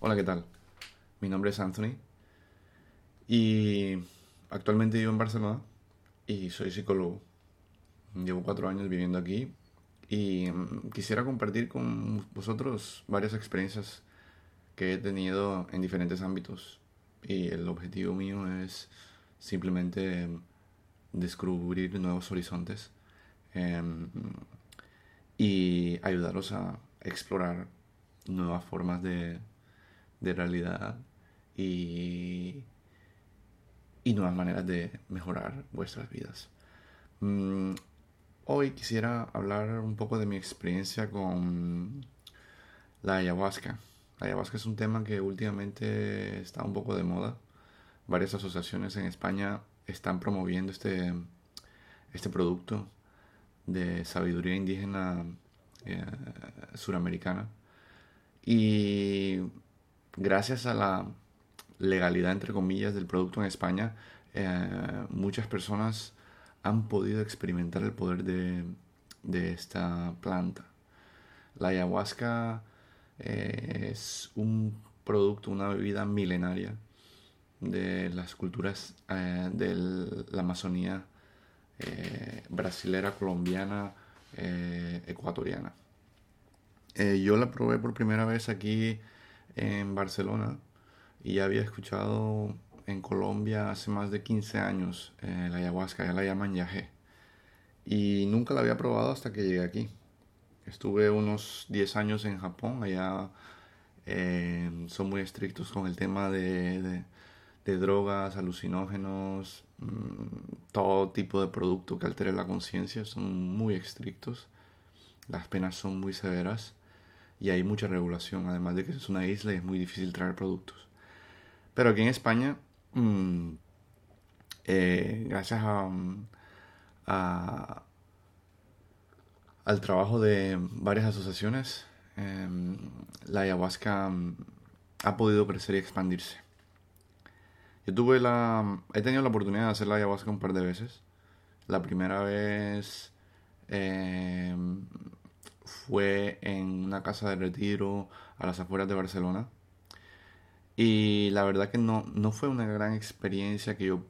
Hola, ¿qué tal? Mi nombre es Anthony y actualmente vivo en Barcelona y soy psicólogo. Llevo cuatro años viviendo aquí y mm, quisiera compartir con vosotros varias experiencias que he tenido en diferentes ámbitos y el objetivo mío es simplemente descubrir nuevos horizontes em, y ayudaros a explorar nuevas formas de, de realidad y, y nuevas maneras de mejorar vuestras vidas. Mm, hoy quisiera hablar un poco de mi experiencia con la ayahuasca. La ayahuasca es un tema que últimamente está un poco de moda. Varias asociaciones en España están promoviendo este, este producto de sabiduría indígena eh, suramericana. Y gracias a la legalidad, entre comillas, del producto en España, eh, muchas personas han podido experimentar el poder de, esta planta. La ayahuasca eh, es un producto, una bebida milenaria de las culturas eh, de la Amazonía brasilera, colombiana, ecuatoriana. yo la probé por primera vez aquí en Barcelona y ya había escuchado en Colombia hace más de 15 años eh, la ayahuasca, ya la llaman yagé. Y nunca la había probado hasta que llegué aquí. Estuve unos 10 años en Japón, allá eh, son muy estrictos con el tema de, drogas, alucinógenos, mm, todo tipo de producto que altere la conciencia, son muy estrictos. Las penas son muy severas y hay mucha regulación, además de que es una isla y es muy difícil traer productos. Pero aquí en España, mm, eh, gracias a, al trabajo de varias asociaciones, em, la ayahuasca mm, ha podido crecer y expandirse. Yo tuve la, he tenido la oportunidad de hacer la ayahuasca un par de veces. La primera vez em, fue en una casa de retiro a las afueras de Barcelona. Y la verdad que no, no fue una gran experiencia que yo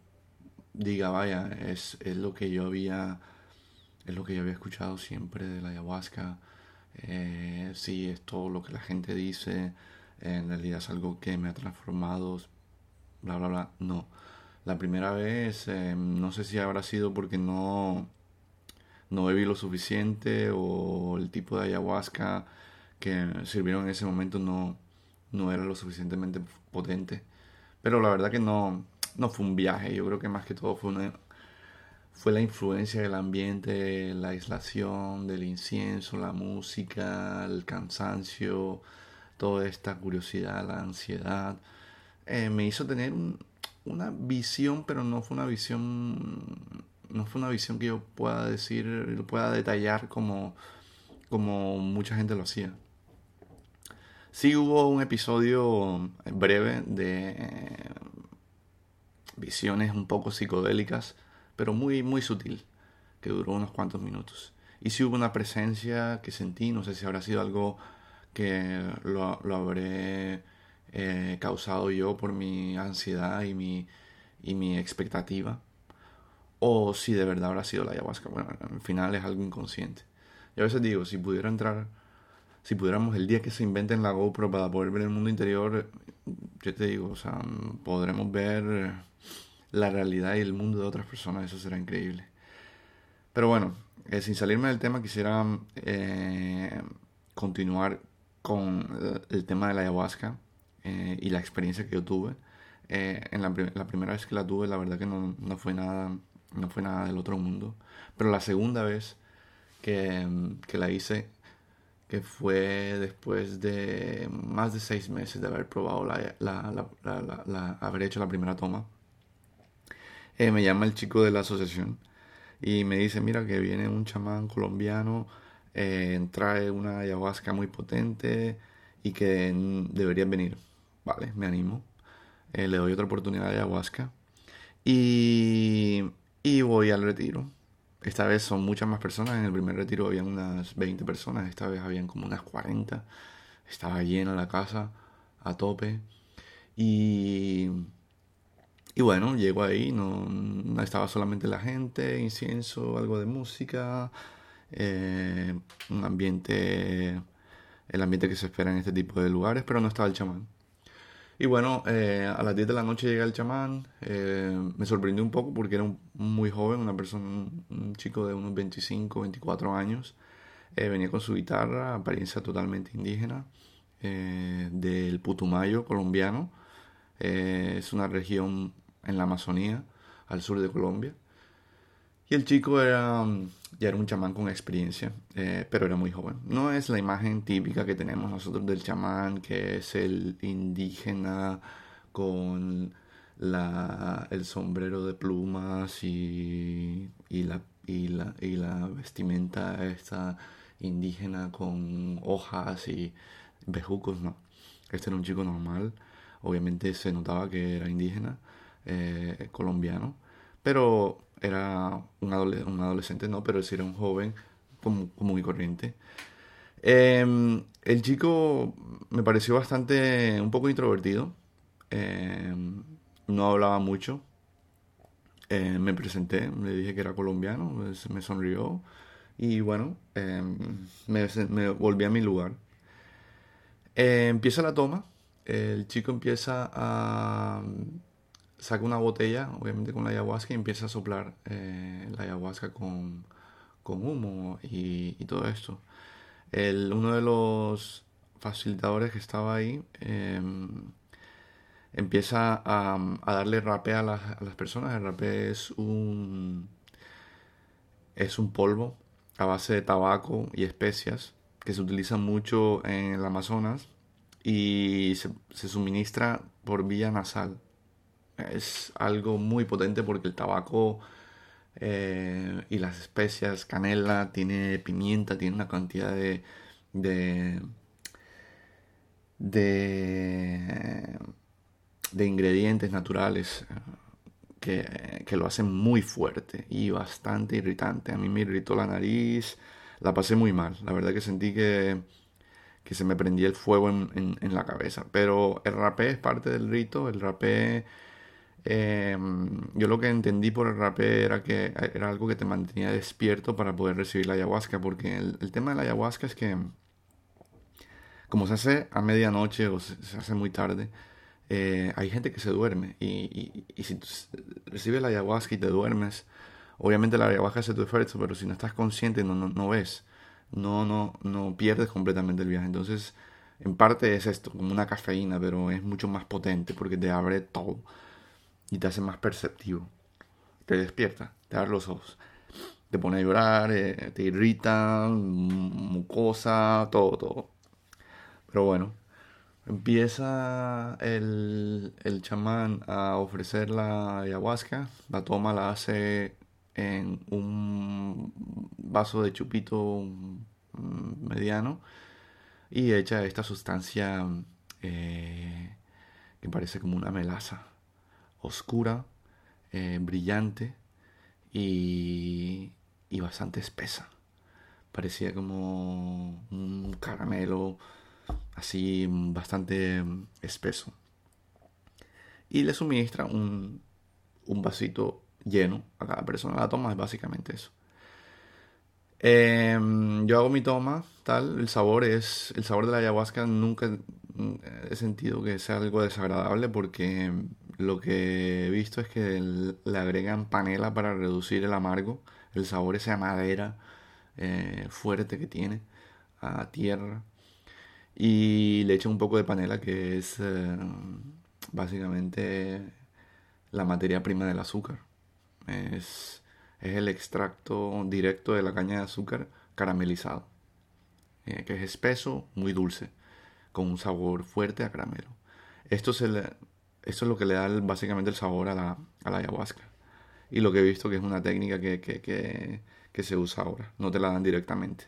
diga, vaya, es, es lo que yo había es lo que yo había escuchado siempre de la ayahuasca. Eh, sí, es todo lo que la gente dice. En realidad es algo que me ha transformado. Bla, bla, bla. No. La primera vez, eh, no sé si habrá sido porque no, no bebí lo suficiente o el tipo de ayahuasca que sirvieron en ese momento no, no era lo suficientemente potente. Pero la verdad que no, no fue un viaje, yo creo que más que todo fue, una, fue la influencia del ambiente, la aislación, del incienso, la música, el cansancio, toda esta curiosidad, la ansiedad. Eh, me hizo tener una visión, pero no fue una visión no fue una visión que yo pueda decir, pueda detallar como, como mucha gente lo hacía. Sí hubo un episodio breve de eh, visiones un poco psicodélicas, pero muy, muy sutil, que duró unos cuantos minutos. Y sí hubo una presencia que sentí, no sé si habrá sido algo que lo, lo habré eh, causado yo por mi ansiedad y mi, y mi expectativa o si de verdad habrá sido la ayahuasca. Bueno, al final es algo inconsciente. Y a veces digo, si pudiera entrar, si pudiéramos el día que se inventen la GoPro para poder ver el mundo interior, yo te digo, o sea, podremos ver la realidad y el mundo de otras personas, eso será increíble. Pero bueno, eh, sin salirme del tema, quisiera eh, continuar con el tema de la ayahuasca eh, y la experiencia que yo tuve. en la, la, primera vez que la tuve, la verdad que no, no fue nada no fue nada del otro mundo. Pero la segunda vez que, la hice, que fue después de más de seis meses de haber probado la, la, haber hecho la primera toma, eh, me llama el chico de la asociación y me dice, mira que viene un chamán colombiano, eh, trae una ayahuasca muy potente y que deberías venir. Vale, me animo. Eh, le doy otra oportunidad de ayahuasca. Y y voy al retiro. Esta vez son muchas más personas. En el primer retiro habían unas 20 personas. Esta vez habían como unas 40. Estaba llena la casa. a tope. Y, y bueno, llego ahí, no, estaba solamente la gente, incienso, algo de música, eh, un ambiente, el ambiente que se espera en este tipo de lugares, pero no estaba el chamán. Y bueno, eh, a las 10 de la noche llega el chamán. Eh, me sorprendió un poco porque era muy joven, una persona, un chico de unos 25, 24 años. Eh, venía con su guitarra, apariencia totalmente indígena, del Putumayo colombiano. es una región en la Amazonía, al sur de Colombia. Y el chico era, ya era un chamán con experiencia, eh, pero era muy joven. No es la imagen típica que tenemos nosotros del chamán, que es el indígena con la, el sombrero de plumas y, y, la, y, la, y la vestimenta esta indígena con hojas y bejucos, no. Este era un chico normal, obviamente se notaba que era indígena, eh, colombiano, pero era un, adolescente, no, pero sí era un joven como, muy corriente. Em, el chico me pareció bastante, un poco introvertido, em, no hablaba mucho. Em, me presenté, le dije que era colombiano, pues, me sonrió y bueno, me, me, volví a mi lugar. empieza la toma, el chico empieza a saca una botella, obviamente con la ayahuasca, y empieza a soplar eh, la ayahuasca con, humo y, todo esto. El, uno de los facilitadores que estaba ahí em, empieza a, darle rapé a las, a las, personas. El rapé es un, es un polvo a base de tabaco y especias que se utiliza mucho en el Amazonas y se suministra por vía nasal es algo muy potente porque el tabaco eh, y las especias, canela, tiene pimienta, tiene una cantidad de, de, de, ingredientes naturales eh, que, lo hacen muy fuerte y bastante irritante. A mí me irritó la nariz, la pasé muy mal. La verdad que sentí que, que se me prendía el fuego en, en la cabeza. Pero el rapé es parte del rito, el rapé Em, yo lo que entendí por el rapé era que era algo que te mantenía despierto para poder recibir la ayahuasca, porque el, tema de la ayahuasca es que como se hace a medianoche o se, hace muy tarde, eh, hay gente que se duerme y, si tú recibes la ayahuasca y te duermes, obviamente la ayahuasca hace tu efecto, pero si no estás consciente no, no, no ves, no, no, no pierdes completamente el viaje. Entonces, en parte es esto, como una cafeína, pero es mucho más potente porque te abre todo y te hace más perceptivo. Te despierta, te abre los ojos. Te pone a llorar, eh, te irrita, mucosa, todo, todo. Pero bueno, empieza el, el chamán a ofrecer la ayahuasca. La toma, la hace en un vaso de chupito mediano y echa esta sustancia eh, que parece como una melaza oscura, eh, brillante y, y bastante espesa. Parecía como un caramelo así bastante espeso. Y le suministra un, un vasito lleno a cada persona. La toma es básicamente eso. Em, yo hago mi toma, tal, el sabor es, el sabor de la ayahuasca nunca he sentido que sea algo desagradable porque lo que he visto es que le agregan panela para reducir el amargo, el sabor esa madera eh, fuerte que tiene a tierra. Y le echan un poco de panela que es eh, básicamente la materia prima del azúcar. Es, es, el extracto directo de la caña de azúcar caramelizado. Eh, que es espeso, muy dulce, con un sabor fuerte a caramelo. Esto se le, eso es lo que le da básicamente el sabor a la, ayahuasca. Y lo que he visto que es una técnica que, se usa ahora, no te la dan directamente.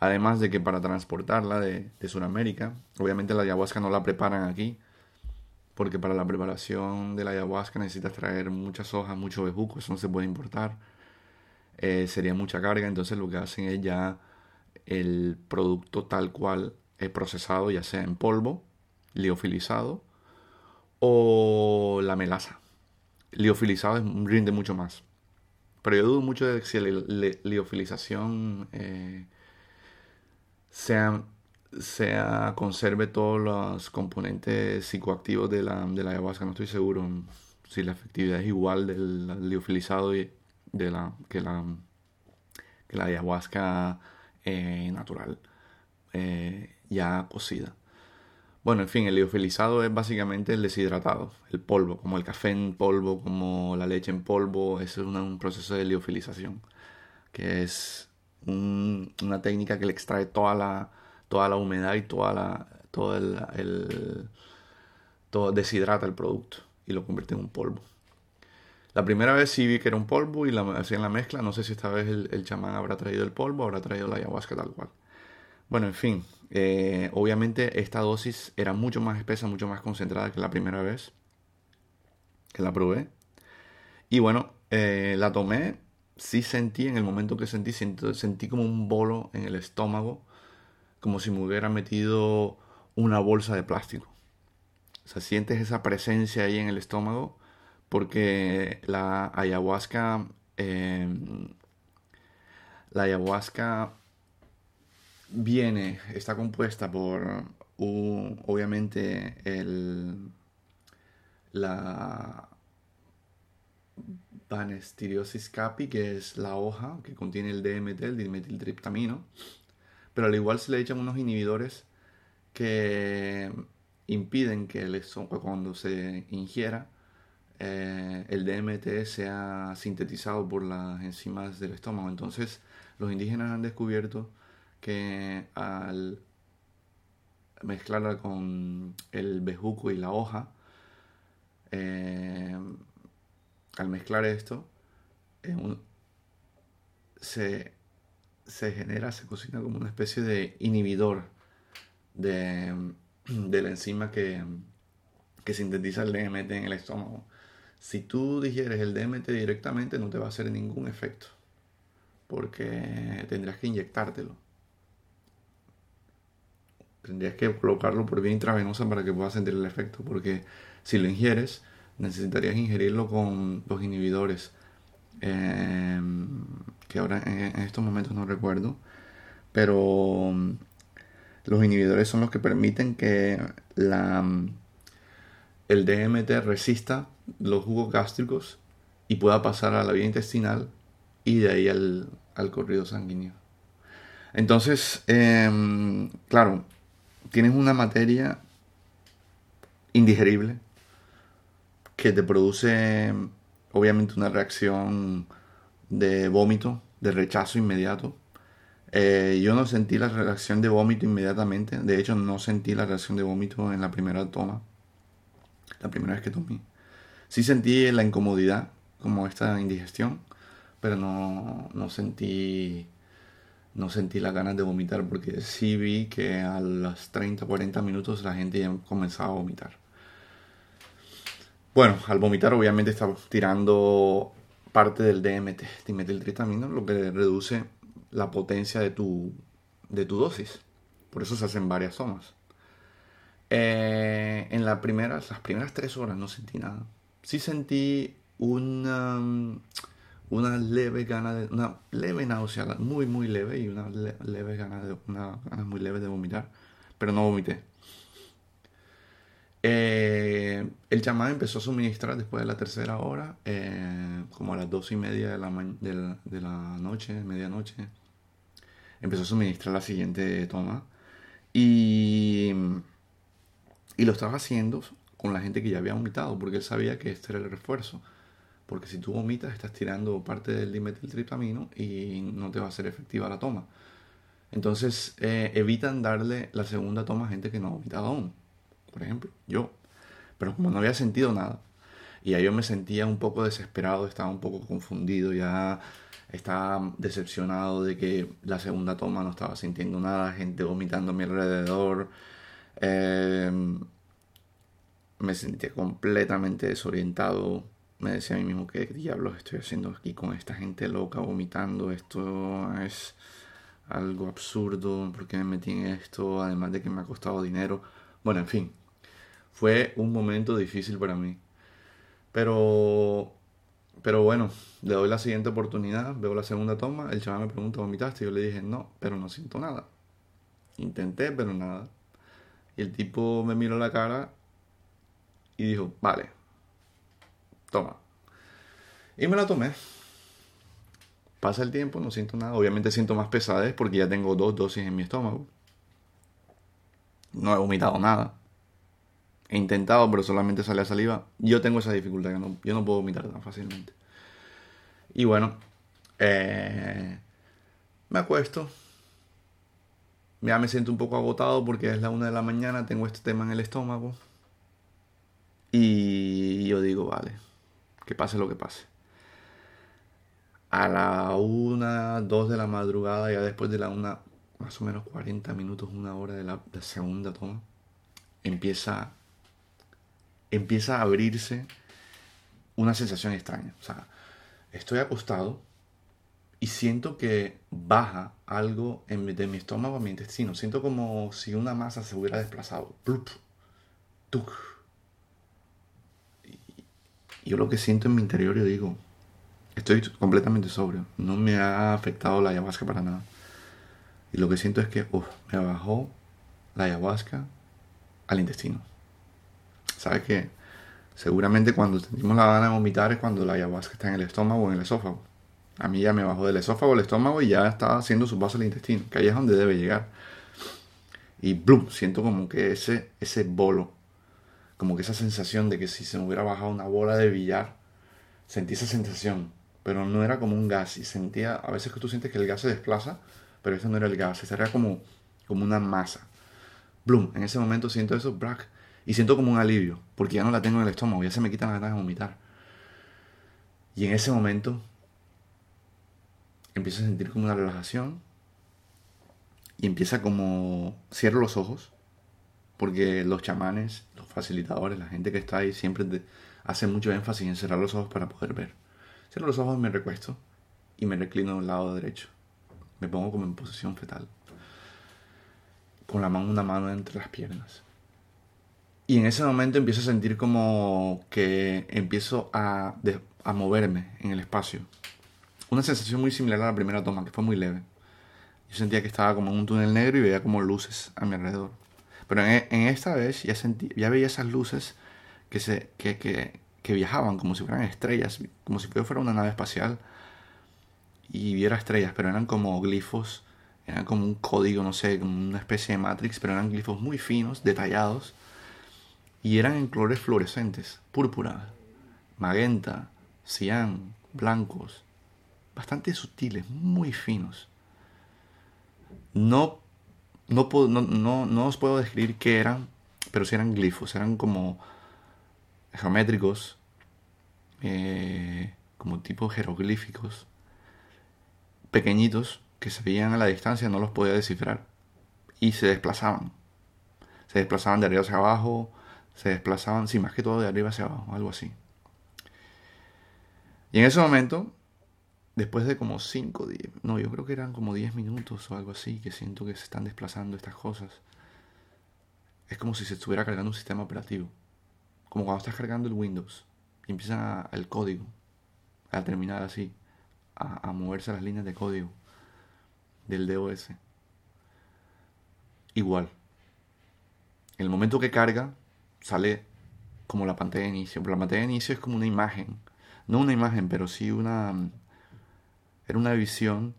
Además de que para transportarla de, de Sudamérica, obviamente la ayahuasca no la preparan aquí, porque para la preparación de la ayahuasca necesitas traer muchas hojas, mucho bejuco, eso no se puede importar. Eh, sería mucha carga, entonces lo que hacen es ya el producto tal cual es procesado, ya sea en polvo liofilizado, o la melaza. Liofilizado rinde mucho más. Pero yo dudo mucho de si la liofilización eh, sea, sea, conserve todos los componentes psicoactivos de la, de la ayahuasca. No estoy seguro si la efectividad es igual del liofilizado de la, que, la, que la ayahuasca eh, natural, eh, ya cocida. Bueno, en fin, el liofilizado es básicamente el deshidratado, el polvo, como el café en polvo, como la leche en polvo, es un proceso de liofilización, que es una técnica que le extrae toda la, toda la humedad y toda la, todo el, todo deshidrata el producto y lo convierte en un polvo. La primera vez sí vi que era un polvo y la, hacían la mezcla. No sé si esta vez el, el chamán habrá traído el polvo, habrá traído la ayahuasca tal cual. Bueno, en fin, eh, obviamente esta dosis era mucho más espesa, mucho más concentrada que la primera vez que la probé. Y bueno, eh, la tomé, sí sentí, en el momento que sentí, sentí, como un bolo en el estómago, como si me hubiera metido una bolsa de plástico. O sea, sientes esa presencia ahí en el estómago porque la ayahuasca, eh, la ayahuasca viene, está compuesta por obviamente el, la Banestiriosis capi, que es la hoja que contiene el DMT, el dimetiltriptamino, pero al igual se le echan unos inhibidores que impiden que el cuando se ingiera eh, el DMT sea sintetizado por las enzimas del estómago. Entonces los indígenas han descubierto que al mezclarla con el bejuco y la hoja, eh, al mezclar esto, se, genera, se cocina como una especie de inhibidor de, la enzima que, que sintetiza el DMT en el estómago. Si tú digieres el DMT directamente no te va a hacer ningún efecto, porque tendrás que inyectártelo tendrías que colocarlo por vía intravenosa para que puedas sentir el efecto, porque si lo ingieres, necesitarías ingerirlo con los inhibidores, em, que ahora en, estos momentos no recuerdo, pero mm, los inhibidores son los que permiten que la, mm, el DMT resista los jugos gástricos y pueda pasar a la vía intestinal y de ahí al, al corrido sanguíneo. Entonces, em, claro, tienes una materia indigerible que te produce obviamente una reacción de vómito, de rechazo inmediato. Eh, yo no sentí la reacción de vómito inmediatamente, de hecho no sentí la reacción de vómito en la primera toma, la primera vez que tomé. Sí sentí la incomodidad, como esta indigestión, pero no, no sentí no sentí las ganas de vomitar porque sí vi que a los 30 40 minutos la gente ya comenzaba a vomitar. Bueno, al vomitar obviamente está tirando parte del DMT, dimetiltritamina, lo que reduce la potencia de tu, de tu dosis. Por eso se hacen varias tomas. Eh, en la primera, las primeras tres horas no sentí nada. Sí sentí una una leve gana de, una leve náusea, muy muy leve y una leve gana de, una ganas muy leve de vomitar, pero no vomité. Eh, el chamán empezó a suministrar después de la tercera hora, eh, como a las dos y media de la, de la, noche, medianoche. Empezó a suministrar la siguiente toma. Y, y lo estaba haciendo con la gente que ya había vomitado, porque él sabía que este era el refuerzo. Porque si tú vomitas, estás tirando parte del dimetiltriptamino y no te va a ser efectiva la toma. Entonces, eh, evitan darle la segunda toma a gente que no ha vomitado aún. Por ejemplo, yo. Pero como no había sentido nada, y ahí yo me sentía un poco desesperado, estaba un poco confundido, ya estaba decepcionado de que la segunda toma no estaba sintiendo nada, gente vomitando a mi alrededor. Em, me sentía completamente desorientado me decía a mí mismo, ¿qué diablos estoy haciendo aquí con esta gente loca vomitando? Esto es algo absurdo, ¿por qué me metí en esto? Además de que me ha costado dinero. Bueno, en fin. Fue un momento difícil para mí. Pero, pero bueno, le doy la siguiente oportunidad, veo la segunda toma, el chaval me pregunta, ¿vomitaste? Yo le dije, no, pero no siento nada. Intenté, pero nada. Y el tipo me miró la cara y dijo, vale, toma. Y me la tomé. Pasa el tiempo, no siento nada. Obviamente siento más pesadez porque ya tengo dos dosis en mi estómago. No he vomitado nada. He intentado, pero solamente sale a saliva. Yo tengo esa dificultad, que no, yo no puedo vomitar tan fácilmente. Y bueno, eh, me acuesto. Ya me siento un poco agotado porque es la una de la mañana, tengo este tema en el estómago. Y yo digo, vale, pase lo que pase. A la una, dos de la madrugada, ya después de la una, más o menos 40 minutos, una hora de la, segunda toma, empieza, empieza a abrirse una sensación extraña. O sea, estoy acostado y siento que baja algo en de mi estómago a mi intestino. Siento como si una masa se hubiera desplazado. Plup, Y yo lo que siento en mi interior, yo digo, estoy completamente sobrio. No me ha afectado la ayahuasca para nada. Y lo que siento es que me bajó la ayahuasca al intestino. ¿Sabes qué? Seguramente cuando sentimos la gana de vomitar es cuando la ayahuasca está en el estómago o en el esófago. A mí ya me bajó del esófago al estómago y ya está haciendo su paso al intestino, que ahí es donde debe llegar. Y blum, siento como que ese, ese bolo, como que esa sensación de que si se me hubiera bajado una bola de billar, sentí esa sensación, pero no era como un gas y sentía, a veces que tú sientes que el gas se desplaza, pero eso no era el gas, ese era como, como una masa. Bloom, en ese momento siento eso, brack, y siento como un alivio, porque ya no la tengo en el estómago, ya se me quitan las ganas de vomitar. Y en ese momento empiezo a sentir como una relajación y empieza como cierro los ojos, porque los chamanes, los facilitadores, la gente que está ahí siempre hace mucho énfasis en cerrar los ojos para poder ver. Cierro los ojos, me recuesto y me reclino al lado derecho. Me pongo como en posición fetal. Con la mano, una mano entre las piernas. Y en ese momento empiezo a sentir como que empiezo a, a moverme en el espacio. Una sensación muy similar a la primera toma, que fue muy leve. Yo sentía que estaba como en un túnel negro y veía como luces a mi alrededor. Pero en, en esta vez ya, sentí, ya veía esas luces que, se, que, que, que viajaban como si fueran estrellas, como si fuera una nave espacial y viera estrellas, pero eran como glifos, eran como un código, no sé, como una especie de matrix, pero eran glifos muy finos, detallados, y eran en colores fluorescentes, púrpura, magenta, cian, blancos, bastante sutiles, muy finos. No, no, no, no, os puedo describir qué eran, pero sí eran glifos, eran como geométricos, eh, como tipo jeroglíficos, pequeñitos que se veían a la distancia, no los podía descifrar. Y se desplazaban. Se desplazaban de arriba hacia abajo, se desplazaban, sí, más que todo de arriba hacia abajo, algo así. Y en ese momento, después de como 5, no, yo creo que eran como 10 minutos o algo así, que siento que se están desplazando estas cosas. Es como si se estuviera cargando un sistema operativo. Como cuando estás cargando el Windows y empieza el código a terminar así a, moverse las líneas de código del DOS. Igual. El momento que carga, sale como la pantalla de inicio. Pero la pantalla de inicio es como una imagen. No una imagen, pero sí una. Era una visión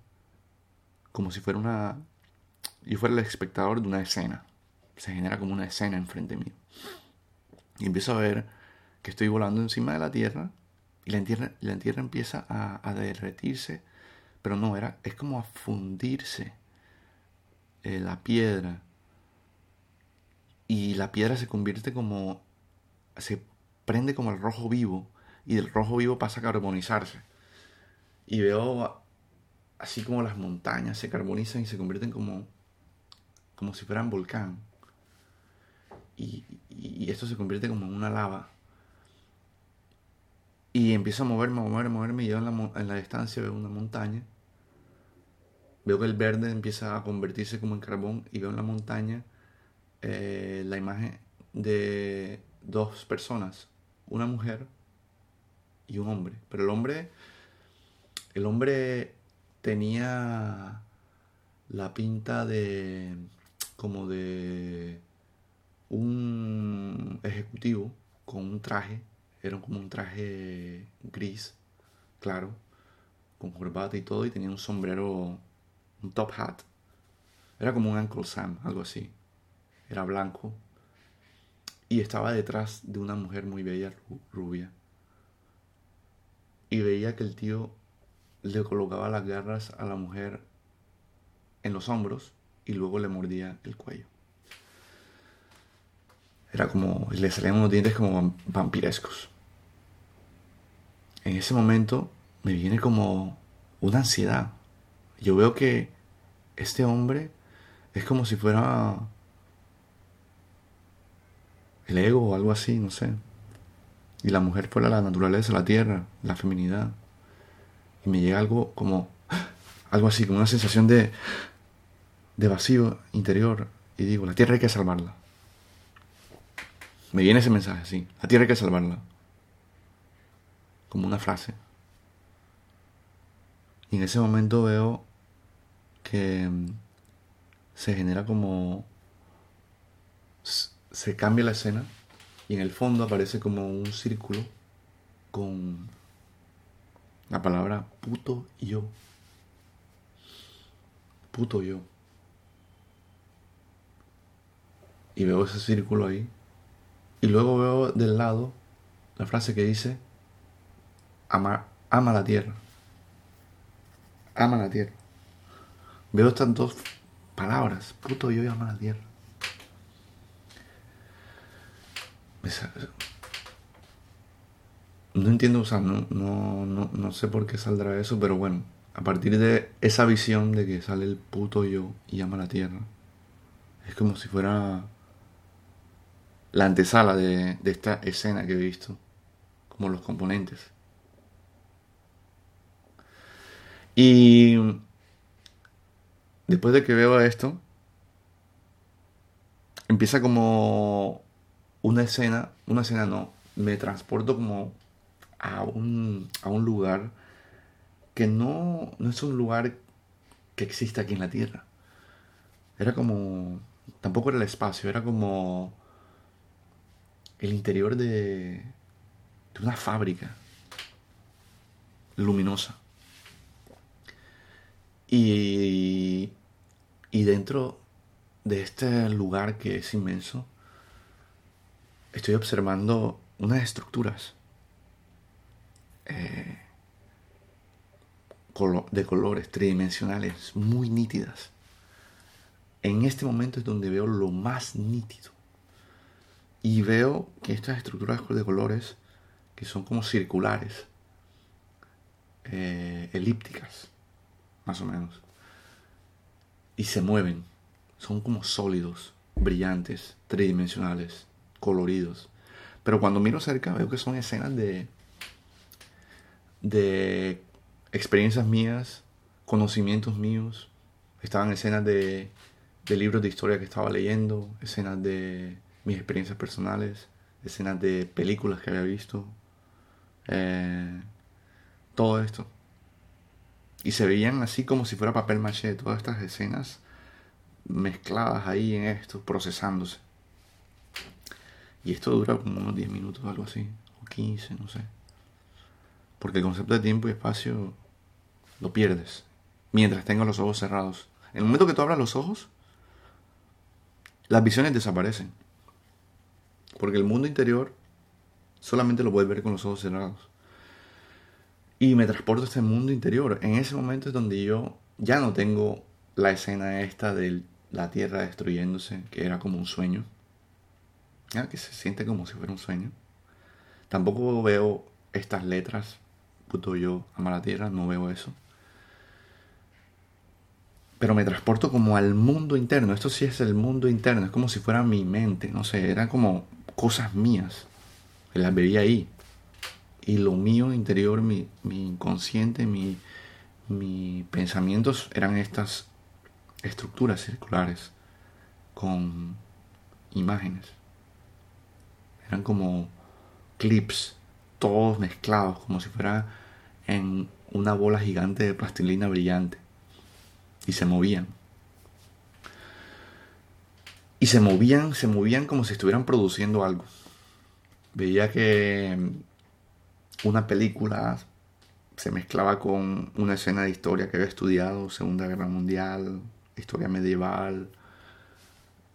como si fuera una. Yo fuera el espectador de una escena. Se genera como una escena enfrente mío. Y empiezo a ver que estoy volando encima de la Tierra y la tierra, la tierra empieza a, derretirse, pero no, era, es como a fundirse eh, la piedra. Y la piedra se convierte como, se prende como el rojo vivo, y del rojo vivo pasa a carbonizarse. Y veo así como las montañas se carbonizan y se convierten como, como si fueran volcán. Y, esto se convierte como en una lava y empiezo a moverme, a moverme, a moverme. Y yo en la, en la distancia veo una montaña. Veo que el verde empieza a convertirse como en carbón. Y veo en la montaña eh, la imagen de dos personas, una mujer y un hombre. Pero el hombre, el hombre tenía la pinta de como de un ejecutivo con un traje, era como un traje gris, claro, con corbata y todo, y tenía un sombrero, un top hat. Era como un Uncle Sam, algo así. Era blanco. Y estaba detrás de una mujer muy bella, rubia. Y veía que el tío le colocaba las garras a la mujer en los hombros y luego le mordía el cuello. Era como, le salían unos dientes como vampirescos. En ese momento me viene como una ansiedad. Yo veo que este hombre es como si fuera el ego o algo así, no sé. Y la mujer fuera la naturaleza, la tierra, la feminidad. Y me llega algo como, algo así, como una sensación de, de vacío interior. Y digo, la tierra hay que salvarla. Me viene ese mensaje así, la tierra hay que salvarla. Como una frase. Y en ese momento veo que mm, se genera como... Se cambia la escena y en el fondo aparece como un círculo con la palabra puto yo. Puto yo. Y veo ese círculo ahí. Y luego veo del lado la frase que dice, ama, ama la tierra. Ama la tierra. Veo estas dos palabras, puto yo y ama la tierra. No entiendo, o sea, no, no, no, no sé por qué saldrá eso, pero bueno, a partir de esa visión de que sale el puto yo y ama la tierra, es como si fuera la antesala de, de esta escena que he visto, como los componentes. Y después de que veo esto, empieza como una escena, una escena no, me transporto como a un, a un lugar que no, no es un lugar que existe aquí en la Tierra. Era como, tampoco era el espacio, era como el interior de, de una fábrica luminosa. Y, y dentro de este lugar que es inmenso, estoy observando unas estructuras eh, de colores tridimensionales muy nítidas. En este momento es donde veo lo más nítido. Y veo que estas estructuras de colores, que son como circulares, eh, elípticas, más o menos, y se mueven, son como sólidos, brillantes, tridimensionales, coloridos. Pero cuando miro cerca veo que son escenas de, de experiencias mías, conocimientos míos. Estaban escenas de, de libros de historia que estaba leyendo, escenas de mis experiencias personales, escenas de películas que había visto, eh, todo esto. Y se veían así como si fuera papel maché, todas estas escenas mezcladas ahí en esto, procesándose. Y esto dura como unos 10 minutos, algo así, o 15, no sé. Porque el concepto de tiempo y espacio lo pierdes mientras tengas los ojos cerrados. En el momento que tú abras los ojos, las visiones desaparecen. Porque el mundo interior solamente lo puedes ver con los ojos cerrados. Y me transporto a este mundo interior. En ese momento es donde yo ya no tengo la escena esta de la Tierra destruyéndose, que era como un sueño. Que se siente como si fuera un sueño. Tampoco veo estas letras, yo, ama la Tierra, no veo eso. Pero me transporto como al mundo interno. Esto sí es el mundo interno, es como si fuera mi mente, no sé, era como cosas mías. Las veía ahí. Y lo mío interior, mi, inconsciente, mi, mis pensamientos eran estas estructuras circulares con imágenes. Eran como clips, todos mezclados, como si fuera en una bola gigante de plastilina brillante. Y se movían. Y se movían, se movían como si estuvieran produciendo algo. Veía que una película se mezclaba con una escena de historia que había estudiado, Segunda Guerra Mundial, historia medieval,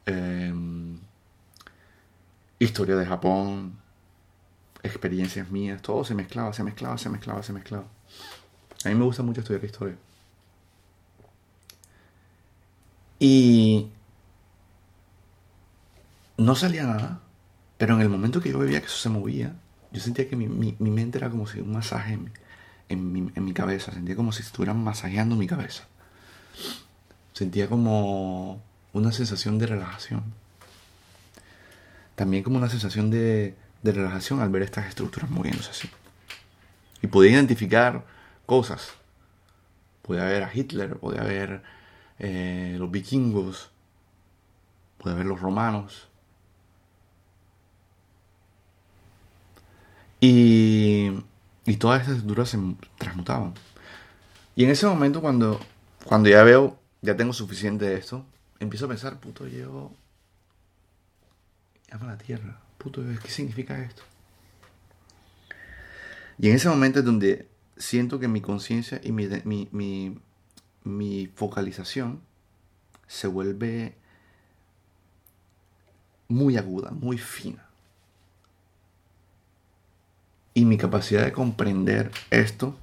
em, historia de Japón, experiencias mías, todo se mezclaba, se mezclaba, se mezclaba, se mezclaba. A mí me gusta mucho estudiar historia. Y no salía nada, pero en el momento que yo veía que eso se movía, yo sentía que mi, mente era como si un masaje en, mi, en mi cabeza, sentía como si estuvieran masajeando mi cabeza. Sentía como una sensación de relajación. También como una sensación de, de relajación al ver estas estructuras moviéndose así. Y podía identificar cosas. Podía ver a Hitler, podía ver eh, los vikingos, podía ver los romanos. Y, y todas estas estructuras se transmutaban. Y en ese momento cuando, cuando ya veo, ya tengo suficiente de esto, empiezo a pensar, puto, yo amo la tierra puto, ¿qué significa esto? Y en ese momento es donde siento que mi conciencia y mi, mi, focalización se vuelve muy aguda, muy fina. Y mi capacidad de comprender esto,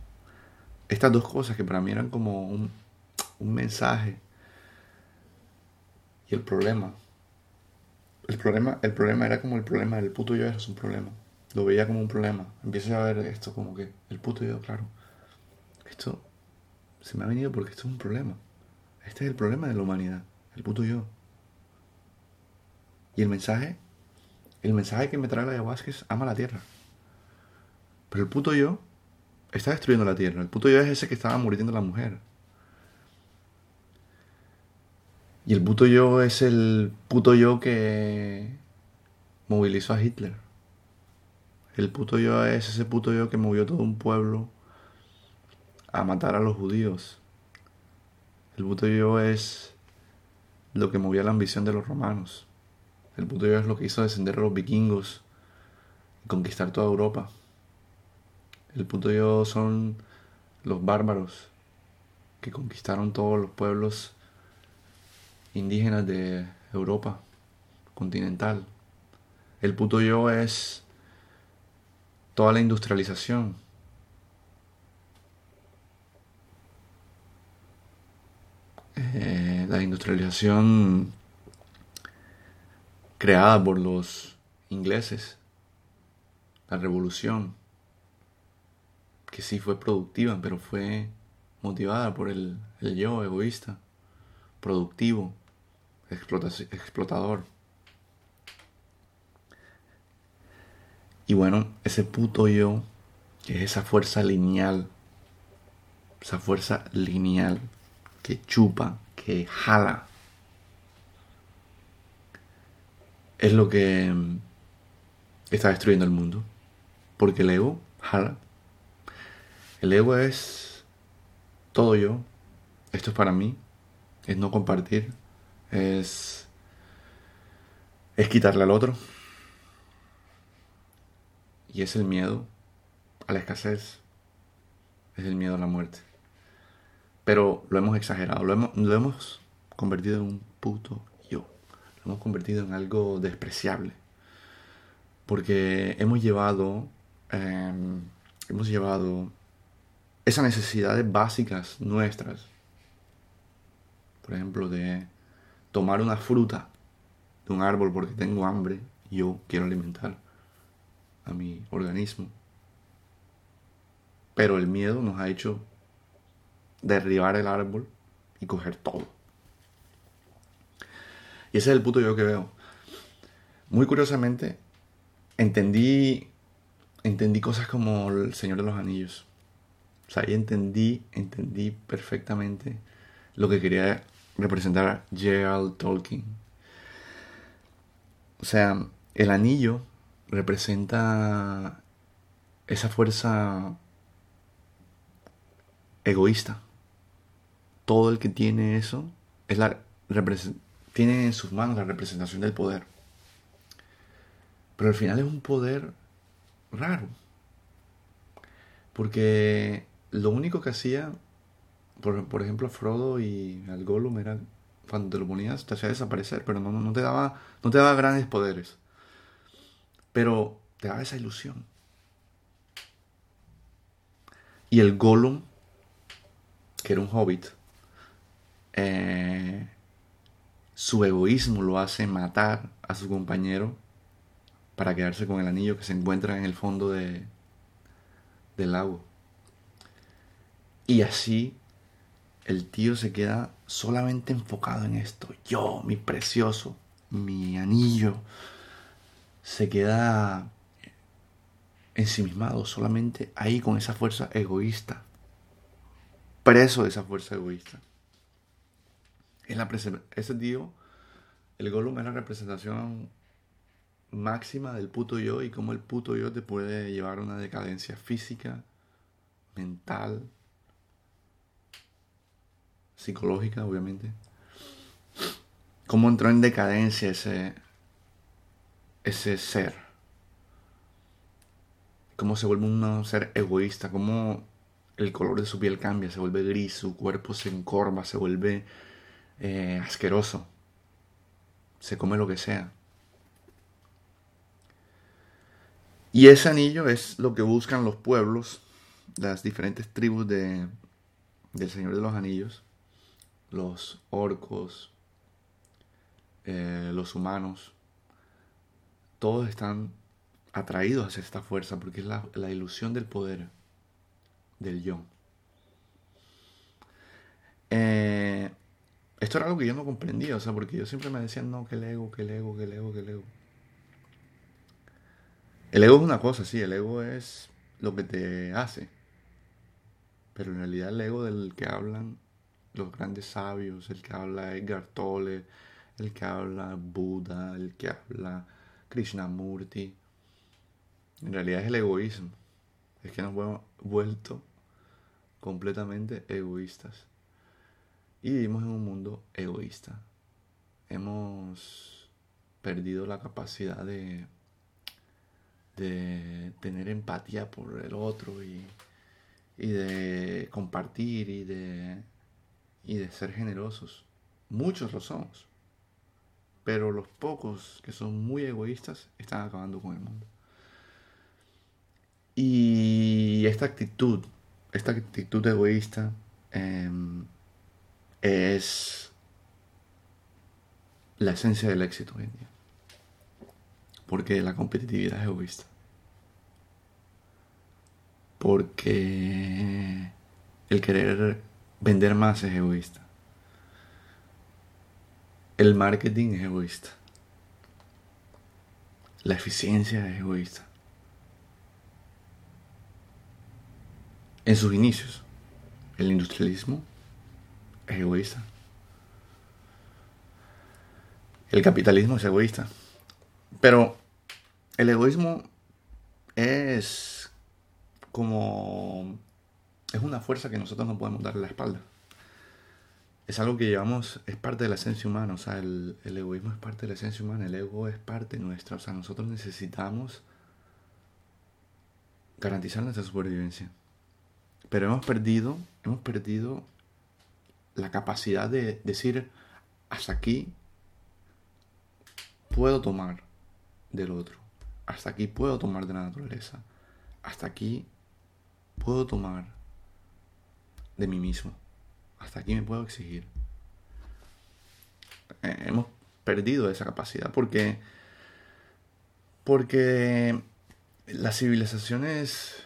estas dos cosas que para mí eran como un, un mensaje y el problema el problema, el problema era como el problema del puto yo es un problema. Lo veía como un problema. Empiezo a ver esto como que el puto yo, claro. Esto se me ha venido porque esto es un problema. Este es el problema de la humanidad, el puto yo. Y el mensaje, el mensaje que me trae la ayahuasca es ama la tierra. Pero el puto yo está destruyendo la tierra. El puto yo es ese que estaba muriendo la mujer. Y el puto yo es el puto yo que movilizó a Hitler. El puto yo es ese puto yo que movió todo un pueblo a matar a los judíos. El puto yo es lo que movía la ambición de los romanos. El puto yo es lo que hizo descender a los vikingos y conquistar toda Europa. El puto yo son los bárbaros que conquistaron todos los pueblos indígenas de Europa continental. El puto yo es toda la industrialización. Eh, la industrialización creada por los ingleses, la revolución, que sí fue productiva, pero fue motivada por el yo egoísta, productivo, explotador. Y bueno, ese puto yo, que es esa fuerza lineal, esa fuerza lineal que chupa, que jala, es lo que mm, está destruyendo el mundo. Porque el ego jala. El ego es todo yo. Esto es para mí. Es no compartir es, es quitarle al otro. Y es el miedo a la escasez, es el miedo a la muerte. Pero lo hemos exagerado, lo hemos, lo hemos convertido en un puto yo. Lo hemos convertido en algo despreciable. Porque hemos llevado, em, hemos llevado esas necesidades básicas nuestras, por ejemplo, de tomar una fruta de un árbol porque tengo hambre yo quiero alimentar a mi organismo. Pero el miedo nos ha hecho derribar el árbol y coger todo. Y ese es el puto yo que veo. Muy curiosamente, entendí, entendí cosas como el Señor de los Anillos. O sea, ahí entendí, entendí perfectamente lo que quería representar a Gerald Tolkien. O sea, el anillo representa esa fuerza egoísta. Todo el que tiene eso es la, tiene en sus manos la representación del poder. Pero al final es un poder raro. Porque lo único que hacía, por, por ejemplo, Frodo y al Gollum era cuando te lo ponías te hacía desaparecer, pero no, no, te daba, no te daba grandes poderes. Pero te daba esa ilusión. Y el Gollum, que era un hobbit, eh, su egoísmo lo hace matar a su compañero para quedarse con el anillo que se encuentra en el fondo de, del lago. Y así el tío se queda solamente enfocado en esto. Yo, mi precioso, mi anillo, se queda ensimismado solamente ahí con esa fuerza egoísta. Preso de esa fuerza egoísta. Es la ese tío, el Gollum es la representación máxima del puto yo y cómo el puto yo te puede llevar a una decadencia física, mental, psicológica, obviamente. Cómo entró en decadencia ese, ese ser. Cómo se vuelve un ser egoísta, cómo el color de su piel cambia, se vuelve gris, su cuerpo se encorva, se vuelve eh, asqueroso. Se come lo que sea. Y ese anillo es lo que buscan los pueblos, las diferentes tribus de, del Señor de los Anillos, los orcos, eh, los humanos, todos están atraídos hacia esta fuerza porque es la, ilusión del poder del yo. Eh, esto era algo que yo no comprendía, o sea, porque yo siempre me decía, no, que el ego, que el ego, que el ego, que el ego. El ego es una cosa, sí, el ego es lo que te hace. Pero en realidad el ego del que hablan los grandes sabios, el que habla Edgar Tolle, el que habla Buda, el que habla Krishnamurti, en realidad es el egoísmo. Es que nos hemos vuelto completamente egoístas. Y vivimos en un mundo egoísta. Hemos perdido la capacidad de de tener empatía por el otro y, de compartir y de, y de ser generosos. Muchos lo somos, pero los pocos que son muy egoístas están acabando con el mundo. Y esta actitud, esta actitud egoísta em, es la esencia del éxito hoy en día porque la competitividad es egoísta. Porque el querer vender más es egoísta. El marketing es egoísta. La eficiencia es egoísta. En sus inicios, el industrialismo es egoísta. El capitalismo es egoísta. Pero el egoísmo es como... Es una fuerza que nosotros no podemos darle la espalda. Es algo que llevamos, es parte de la esencia humana, o sea, el, el egoísmo es parte de la esencia humana, el ego es parte nuestra, o sea, nosotros necesitamos garantizar nuestra supervivencia. Pero hemos perdido, hemos perdido la capacidad de decir, hasta aquí puedo tomar del otro. Hasta aquí puedo tomar de la naturaleza. Hasta aquí puedo tomar de mí mismo. Hasta aquí me puedo exigir. Eh, hemos perdido esa capacidad porque porque las civilizaciones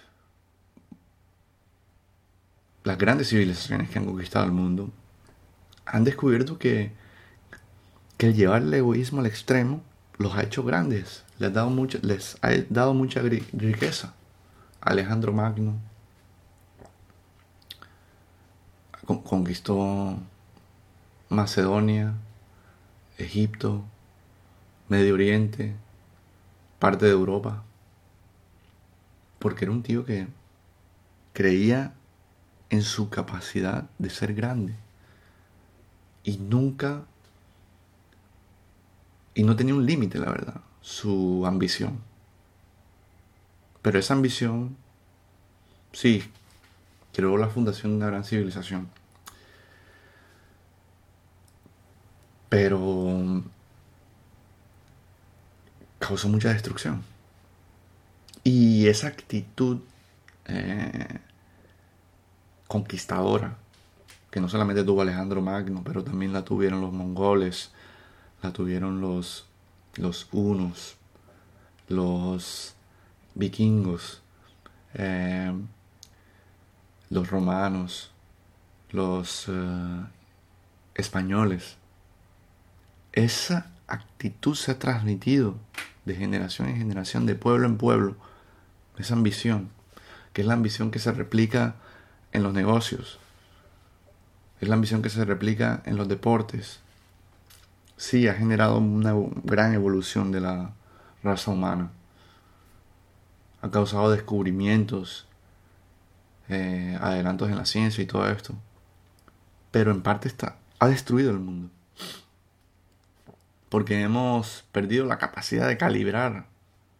las grandes civilizaciones que han conquistado el mundo han descubierto que que el llevar el egoísmo al extremo los ha hecho grandes, les ha dado mucha, les ha dado mucha riqueza. Alejandro Magno conquistó Macedonia, Egipto, Medio Oriente, parte de Europa. Porque era un tío que creía en su capacidad de ser grande. Y nunca... Y no tenía un límite, la verdad, su ambición. Pero esa ambición, sí, creó la fundación de una gran civilización. Pero causó mucha destrucción. Y esa actitud eh, conquistadora, que no solamente tuvo Alejandro Magno, pero también la tuvieron los mongoles, la tuvieron los, los hunos, los vikingos, eh, los romanos, los eh, españoles. Esa actitud se ha transmitido de generación en generación, de pueblo en pueblo, esa ambición, que es la ambición que se replica en los negocios, es la ambición que se replica en los deportes. Sí, ha generado una gran evolución de la raza humana. Ha causado descubrimientos, eh, adelantos en la ciencia y todo esto. Pero en parte está, ha destruido el mundo porque hemos perdido la capacidad de calibrar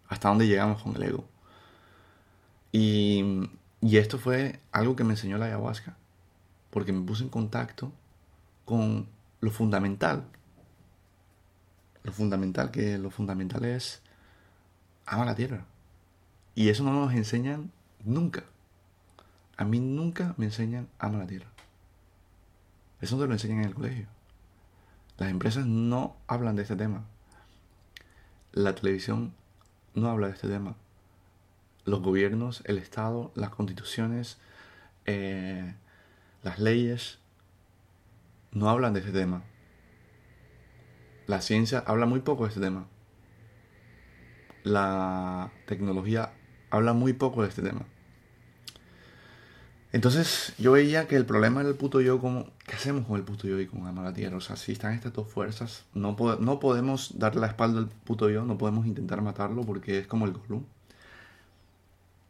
hasta dónde llegamos con el ego. Y, esto fue algo que me enseñó la ayahuasca, porque me puse en contacto con lo fundamental. Lo fundamental, que lo fundamental es ama la tierra. Y eso no nos enseñan nunca. A mí nunca me enseñan ama la tierra. Eso no te lo enseñan en el colegio. Las empresas no hablan de este tema. La televisión no habla de este tema. Los gobiernos, el Estado, las constituciones, eh, las leyes no hablan de este tema. La ciencia habla muy poco de este tema. La tecnología habla muy poco de este tema. Entonces yo veía que el problema era el puto yo, como, ¿qué hacemos con el puto yo y con Amar la Tierra? O sea, si están estas dos fuerzas, no, no podemos darle la espalda al puto yo, no podemos intentar matarlo porque es como el Gollum.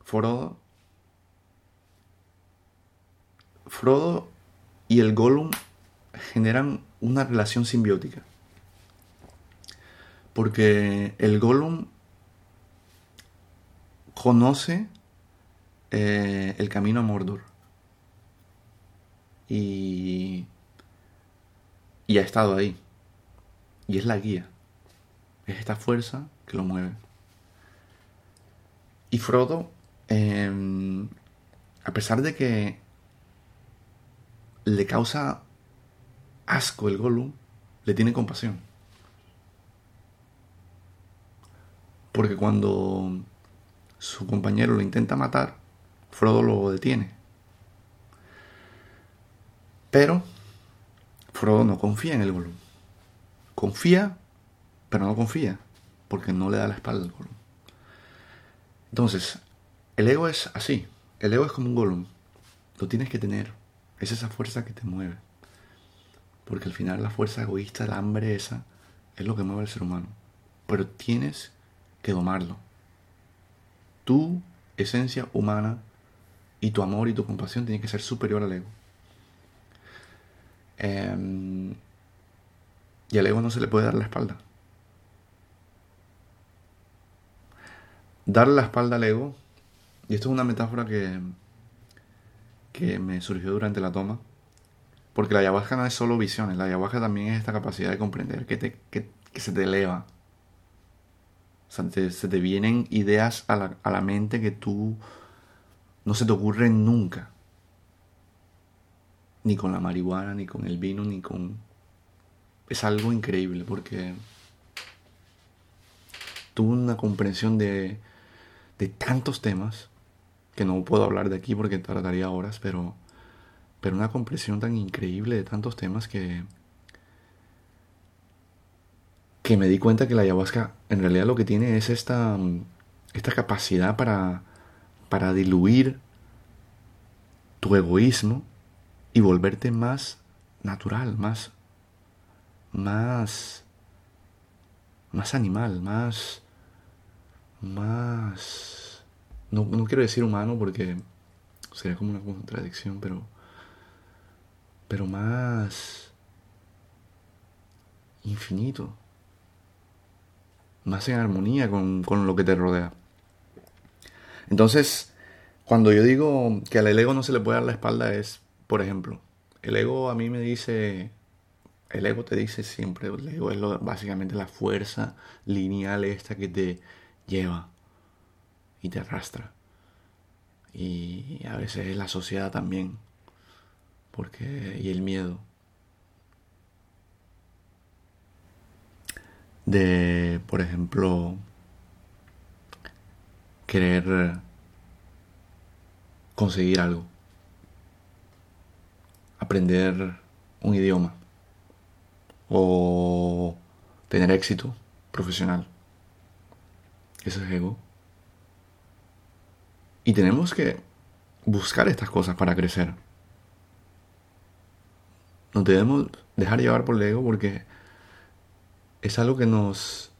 Frodo. Frodo y el Gollum generan una relación simbiótica. Porque el Gollum conoce eh, el camino a Mordor y, y ha estado ahí. Y es la guía. Es esta fuerza que lo mueve. Y Frodo, em, a pesar de que le causa asco el Gollum, le tiene compasión. Porque cuando su compañero lo intenta matar, Frodo lo detiene. Pero Frodo no confía en el Gollum. Confía, pero no confía, porque no le da la espalda al Gollum. Entonces, el ego es así. El ego es como un Gollum. Lo tienes que tener. Es esa fuerza que te mueve. Porque al final la fuerza egoísta, la hambre esa, es lo que mueve al ser humano. Pero tienes que domarlo. Tu esencia humana y tu amor y tu compasión tienen que ser superior al ego. Em, y al ego no se le puede dar la espalda. Dar la espalda al ego, y esto es una metáfora que, que me surgió durante la toma, porque la ayahuasca no es solo visiones, la ayahuasca también es esta capacidad de comprender que, te, que, se te eleva. O sea, se te vienen ideas a la, a la mente que tú no se te ocurren nunca ni con la marihuana, ni con el vino, ni con... Es algo increíble porque tuve una comprensión de, de tantos temas que no puedo hablar de aquí porque tardaría horas, pero, pero una comprensión tan increíble de tantos temas que, que me di cuenta que la ayahuasca en realidad lo que tiene es esta, esta capacidad para, para diluir tu egoísmo y volverte más natural, más, más, más animal, más, más... No, no quiero decir humano porque sería como una contradicción, pero... Pero más... Infinito. Más en armonía con, con lo que te rodea. Entonces, cuando yo digo que al ego no se le puede dar la espalda es, por ejemplo, el ego a mí me dice, el ego te dice siempre, el ego es lo, básicamente la fuerza lineal esta que te lleva y te arrastra. Y a veces es la sociedad también, porque y el miedo de, por ejemplo, querer conseguir algo, aprender un idioma o tener éxito profesional. Eso es ego. Y tenemos que buscar estas cosas para crecer. No debemos dejar llevar por el ego porque es algo que nos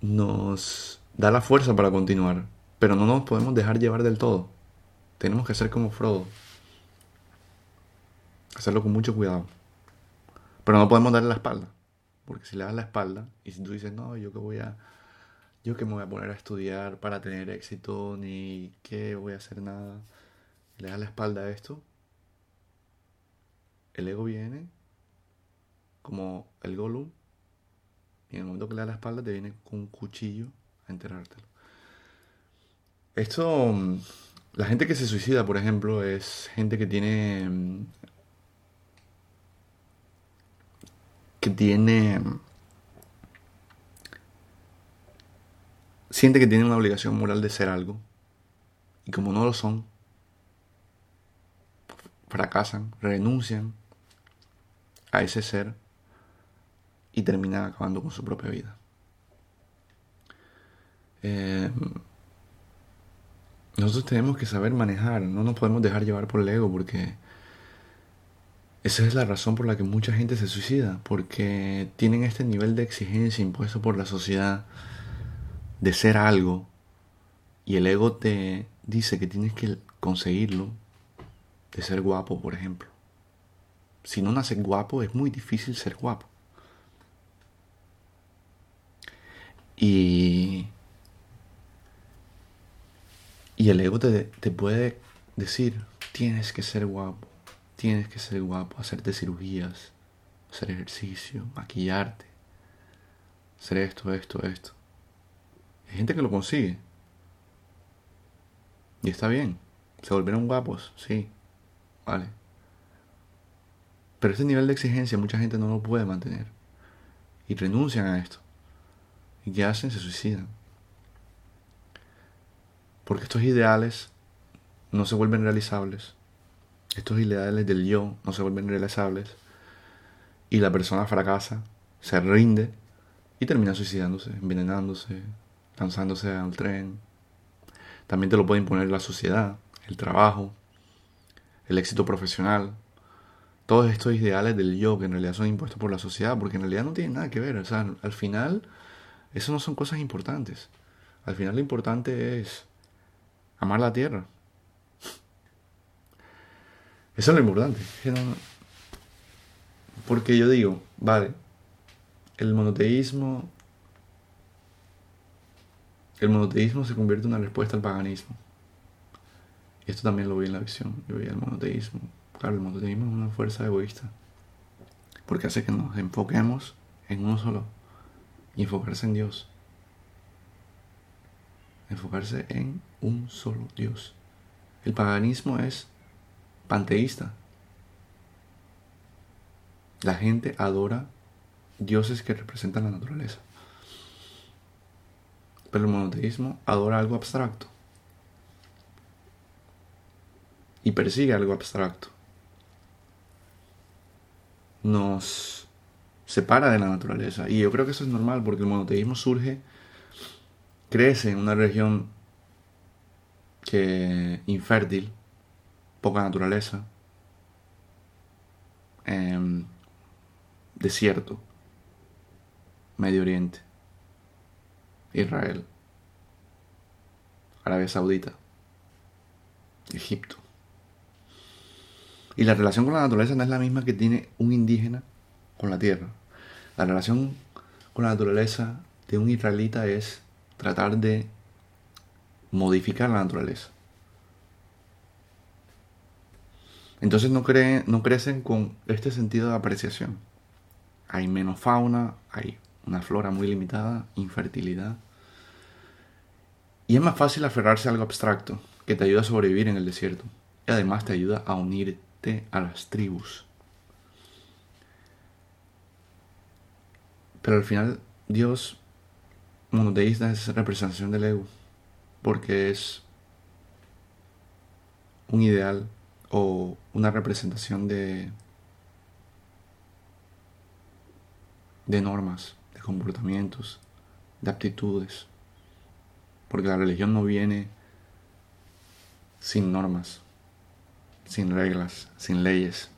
nos da la fuerza para continuar, pero no nos podemos dejar llevar del todo. Tenemos que ser como Frodo. Hacerlo con mucho cuidado. Pero no podemos darle la espalda. Porque si le das la espalda y si tú dices, no, yo que voy a... Yo que me voy a poner a estudiar para tener éxito, ni que voy a hacer nada. Le das la espalda a esto. El ego viene como el Gollum. Y en el momento que le das la espalda te viene con un cuchillo a enterrártelo. Esto la gente que se suicida, por ejemplo, es gente que tiene. Mm, que tiene. Siente que tiene una obligación moral de ser algo. Y como no lo son, fracasan, renuncian a ese ser y terminan acabando con su propia vida. Eh, nosotros tenemos que saber manejar, no nos podemos dejar llevar por el ego porque esa es la razón por la que mucha gente se suicida, porque tienen este nivel de exigencia impuesto por la sociedad de ser algo y el ego te dice que tienes que conseguirlo, de ser guapo, por ejemplo. Si no naces guapo, es muy difícil ser guapo. Y y el ego te, puede decir, tienes que ser guapo, tienes que ser guapo, hacerte cirugías, hacer ejercicio, maquillarte, hacer esto, esto, esto. Hay gente que lo consigue. Y está bien. Se volvieron guapos, sí. Vale. Pero este nivel de exigencia mucha gente no lo puede mantener. Y renuncian a esto. ¿Y qué hacen? Se suicidan. Porque estos ideales no se vuelven realizables. Estos ideales del yo no se vuelven realizables. Y la persona fracasa, se rinde y termina suicidándose, envenenándose, lanzándose al tren. También te lo puede imponer la sociedad, el trabajo, el éxito profesional. Todos estos ideales del yo que en realidad son impuestos por la sociedad, porque en realidad no tienen nada que ver. O sea, al final, eso no son cosas importantes. Al final lo importante es amar la tierra. Eso es lo importante. Porque yo digo, vale, el monoteísmo. El monoteísmo se convierte en una respuesta al paganismo. Y esto también lo vi en la visión. Yo vi el monoteísmo. Claro, el monoteísmo es una fuerza egoísta. Porque hace que nos enfoquemos en uno solo. Y enfocarse en Dios enfocarse en un solo Dios. El paganismo es panteísta. La gente adora dioses que representan la naturaleza. Pero el monoteísmo adora algo abstracto. Y persigue algo abstracto. Nos separa de la naturaleza. Y yo creo que eso es normal porque el monoteísmo surge crece en una región que infértil, poca naturaleza, em, desierto, Medio Oriente, Israel, Arabia Saudita, Egipto. Y la relación con la naturaleza no es la misma que tiene un indígena con la tierra. La relación con la naturaleza de un israelita es tratar de modificar la naturaleza. Entonces no, no crecen con este sentido de apreciación. Hay menos fauna, hay una flora muy limitada, infertilidad. Y es más fácil aferrarse a algo abstracto que te ayuda a sobrevivir en el desierto. Y además te ayuda a unirte a las tribus. Pero al final Dios monoteísta es representación del ego. Porque es un ideal o una representación de, de normas, de comportamientos, de aptitudes. Porque la religión no viene sin normas, sin reglas, sin leyes.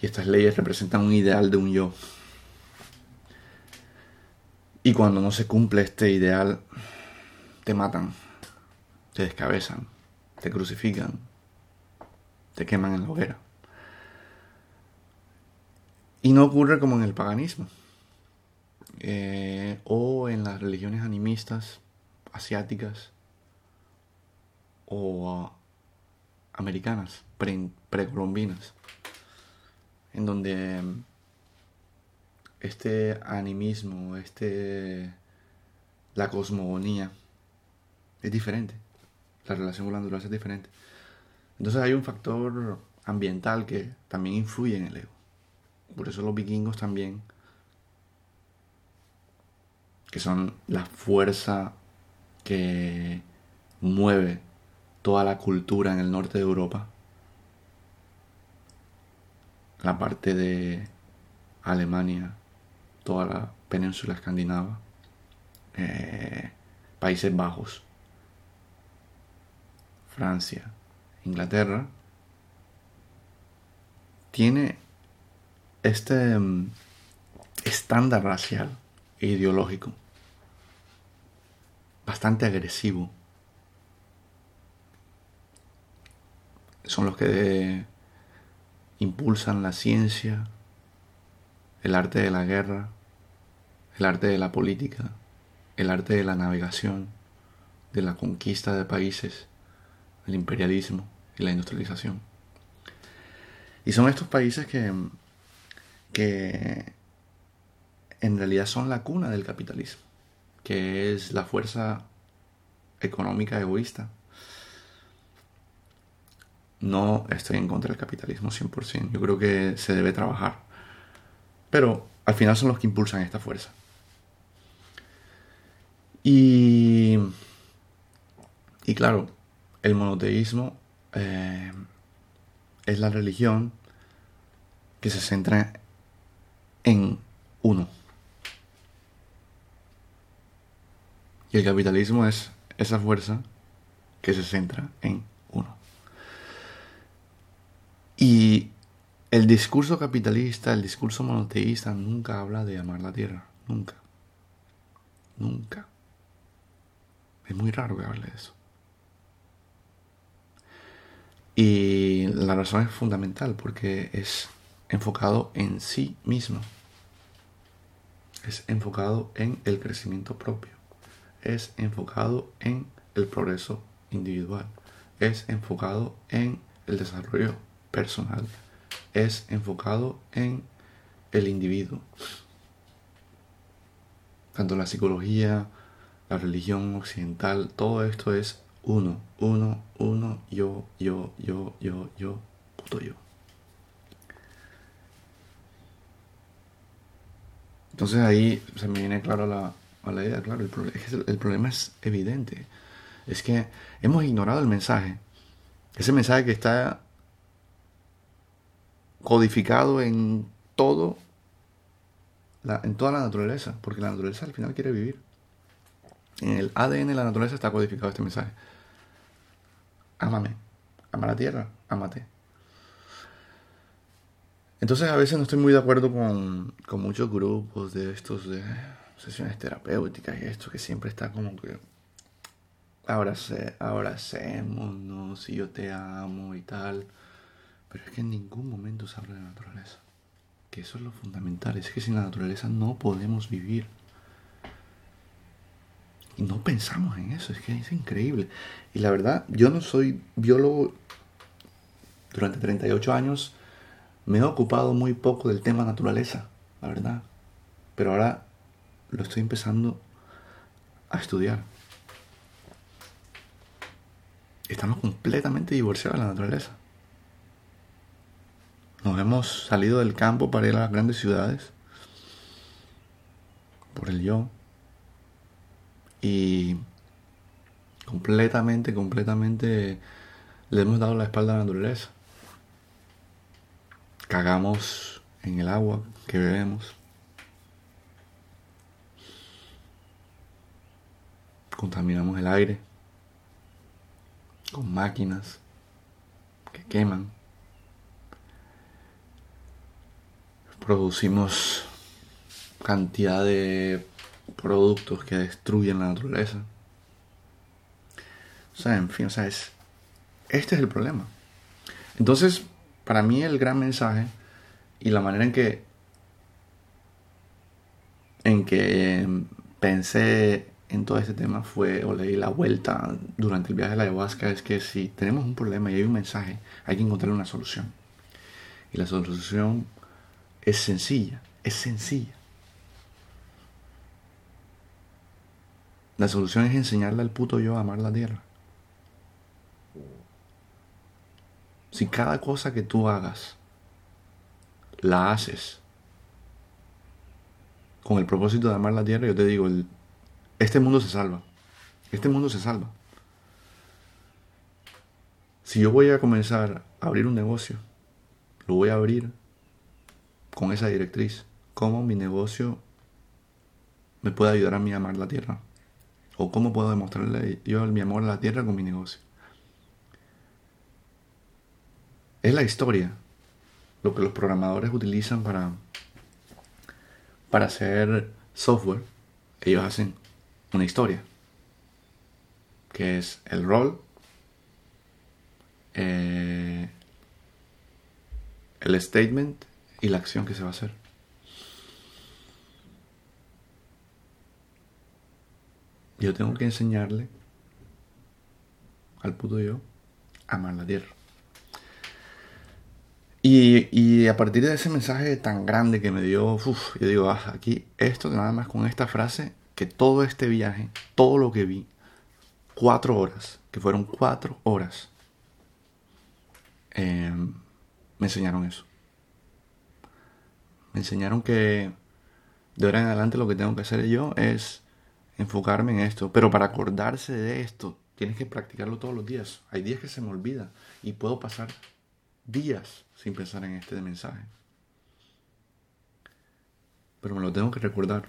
Y estas leyes representan un ideal de un yo. Y cuando no se cumple este ideal, te matan, te descabezan, te crucifican, te queman en la hoguera. Y no ocurre como en el paganismo eh, o en las religiones animistas asiáticas o americanas, precolombinas, en donde este animismo, este la cosmogonía es diferente. La relación con la es diferente. Entonces hay un factor ambiental que también influye en el ego. Por eso los vikingos también, que son la fuerza que mueve toda la cultura en el norte de Europa, la parte de Alemania, toda la península escandinava, eh, Países Bajos, Francia, Inglaterra, tiene este mm, estándar racial e ideológico bastante agresivo. Son los que impulsan la ciencia, el arte de la guerra, el arte de la política, el arte de la navegación, de la conquista de países, el imperialismo y la industrialización. Y son estos países que, que en realidad son la cuna del capitalismo, que es la fuerza económica egoísta. No estoy en contra del capitalismo 100%, yo creo que se debe trabajar. Pero al final son los que impulsan esta fuerza. Y, y claro, el monoteísmo eh, es la religión que se centra en uno. Y el capitalismo es esa fuerza que se centra en uno. Y el discurso capitalista, el discurso monoteísta nunca habla de amar la tierra. Nunca. Nunca. Es muy raro que hable de eso. Y la razón es fundamental porque es enfocado en sí mismo. Es enfocado en el crecimiento propio. Es enfocado en el progreso individual. Es enfocado en el desarrollo personal. Es enfocado en el individuo. Tanto la psicología, la religión occidental, todo esto es uno, uno, uno, yo, yo, yo, yo, yo, puto yo. Entonces ahí se me viene claro la, la idea, claro, el, el problema es evidente. Es que hemos ignorado el mensaje. Ese mensaje que está codificado en todo, en toda la naturaleza, porque la naturaleza al final quiere vivir. En el ADN de la naturaleza está codificado este mensaje ámame. Ama la tierra, ámate. Entonces a veces no estoy muy de acuerdo con, muchos grupos de estos de sesiones terapéuticas y esto que siempre está como que abrace, abracémonos y yo te amo y tal. Pero es que en ningún momento se habla de la naturaleza. Que eso es lo fundamental. Es que sin la naturaleza no podemos vivir. Y no pensamos en eso. Es que es increíble. Y la verdad, yo no soy biólogo. Durante 38 años me he ocupado muy poco del tema naturaleza. La verdad. Pero ahora lo estoy empezando a estudiar. Estamos completamente divorciados de la naturaleza. Nos hemos salido del campo para ir a las grandes ciudades por el yo. Y completamente, completamente le hemos dado la espalda a la naturaleza. Cagamos en el agua que bebemos. Contaminamos el aire con máquinas que queman. Producimos cantidad de productos que destruyen la naturaleza. O sea, en fin, o sea, es, este es el problema. Entonces, para mí el gran mensaje y la manera en que en que pensé en todo este tema fue, o leí la vuelta durante el viaje de la ayahuasca, es que si tenemos un problema y hay un mensaje, hay que encontrar una solución. Y la solución es sencilla, es sencilla. La solución es enseñarle al puto yo a amar la tierra. Si cada cosa que tú hagas la haces con el propósito de amar la tierra, yo te digo, este mundo se salva. Este mundo se salva. Si yo voy a comenzar a abrir un negocio, lo voy a abrir con esa directriz. ¿Cómo mi negocio me puede ayudar a mí a amar la tierra? ¿O cómo puedo demostrarle yo mi amor a la tierra con mi negocio? Es la historia, lo que los programadores utilizan para, para hacer software. Ellos hacen una historia, que es el rol, eh, el statement y la acción que se va a hacer. Yo tengo que enseñarle al puto yo a amar la tierra. Y, a partir de ese mensaje tan grande que me dio, yo digo, ah, aquí esto nada más con esta frase que todo este viaje, todo lo que vi, cuatro horas, que fueron cuatro horas, em, me enseñaron eso. Me enseñaron que de ahora en adelante lo que tengo que hacer yo es enfocarme en esto. Pero para acordarse de esto, tienes que practicarlo todos los días. Hay días que se me olvida y puedo pasar días sin pensar en este mensaje. Pero me lo tengo que recordar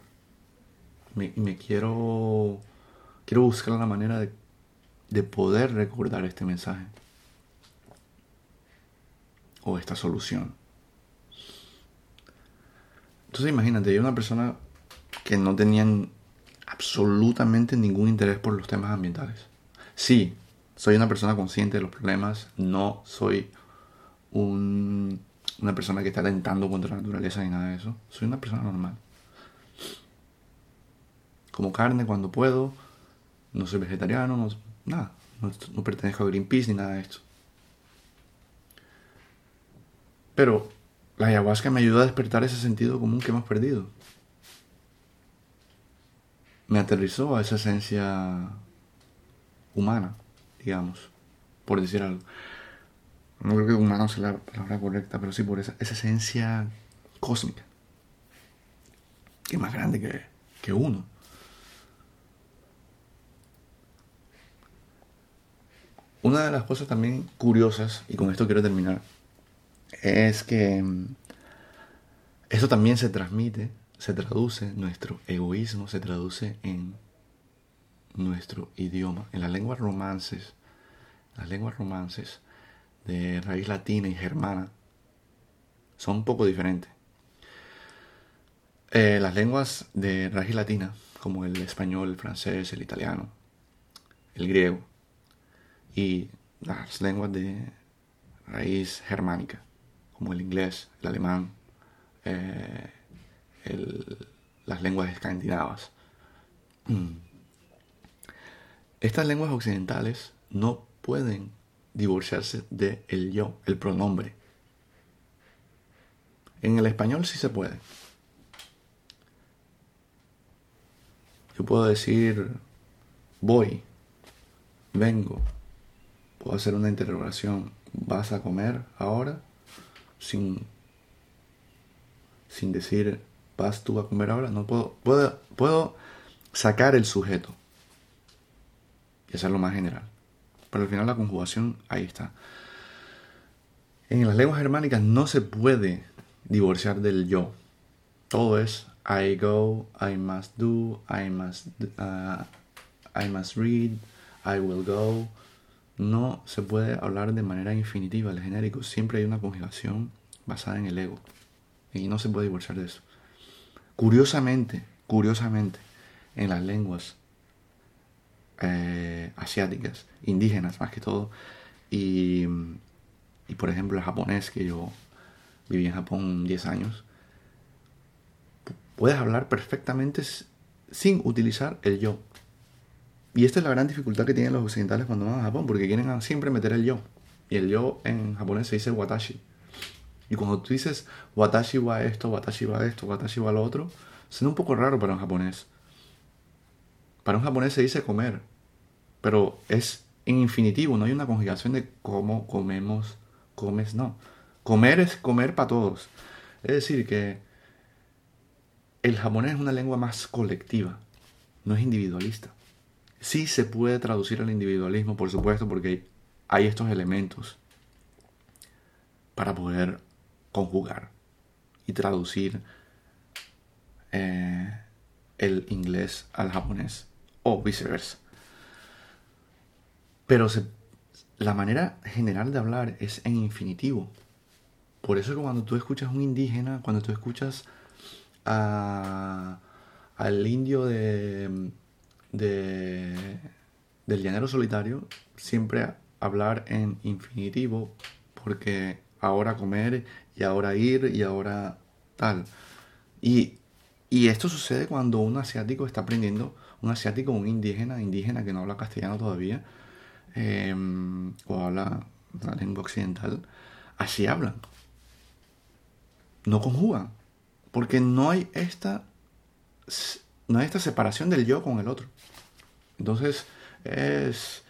me, me quiero, quiero buscar la manera de, de poder recordar este mensaje o esta solución. Entonces imagínate, hay una persona que no tenían absolutamente ningún interés por los temas ambientales. Sí, soy una persona consciente de los problemas, no soy un, una persona que está atentando contra la naturaleza ni nada de eso. Soy una persona normal como carne cuando puedo, no soy vegetariano, no, nada, no, pertenezco a Greenpeace ni nada de esto. Pero la ayahuasca me ayudó a despertar ese sentido común que hemos perdido. Me aterrizó a esa esencia humana, digamos, por decir algo. No creo que humano sea la palabra correcta, pero sí por esa, esencia cósmica, que es más grande que, que uno. Una de las cosas también curiosas, y con esto quiero terminar, es que mm, eso también se transmite, se traduce, nuestro egoísmo se traduce en nuestro idioma, en las lenguas romances, las lenguas romances de raíz latina y germana son un poco diferentes. Eh, las lenguas de raíz latina, como el español, el francés, el italiano, el griego y las lenguas de raíz germánica, como el inglés, el alemán, eh, las lenguas escandinavas. Mm. Estas lenguas occidentales no pueden divorciarse de el yo, el pronombre. En el español sí se puede. Yo puedo decir voy, vengo, puedo hacer una interrogación, ¿vas a comer ahora? Sin, sin decir, ¿vas tú a comer ahora? No puedo, puedo, puedo sacar el sujeto y hacerlo más general. Pero al final la conjugación ahí está. En las lenguas germánicas no se puede divorciar del yo. Todo es I go, I must do, I must, uh, I must read, I will go. No se puede hablar de manera infinitiva, el genérico. Siempre hay una conjugación basada en el ego. Y no se puede divorciar de eso. Curiosamente, curiosamente, en las lenguas eh, asiáticas, indígenas más que todo, y, y por ejemplo el japonés, que yo viví en Japón 10 años, puedes hablar perfectamente sin utilizar el yo. Y esta es la gran dificultad que tienen los occidentales cuando van a Japón, porque quieren siempre meter el yo. Y el yo en japonés se dice watashi. Y cuando tú dices watashi wa esto, watashi wa esto, watashi wa lo otro, suena un poco raro para un japonés. Para un japonés se dice comer, pero es en infinitivo, no hay una conjugación de cómo comemos, comes, no. Comer es comer para todos. Es decir, que el japonés es una lengua más colectiva, no es individualista. Sí se puede traducir al individualismo, por supuesto, porque hay estos elementos para poder conjugar y traducir eh, el inglés al japonés o viceversa. Pero la manera general de hablar es en infinitivo. Por eso que cuando tú escuchas un indígena, cuando tú escuchas a, al indio de, de, del llanero solitario siempre hablar en infinitivo porque ahora comer y ahora ir y ahora tal. Y, y esto sucede cuando un asiático está aprendiendo, un asiático, un indígena, indígena que no habla castellano todavía, em, o habla la lengua occidental, así hablan. No conjugan. Porque no hay esta, no hay esta separación del yo con el otro. Entonces, es,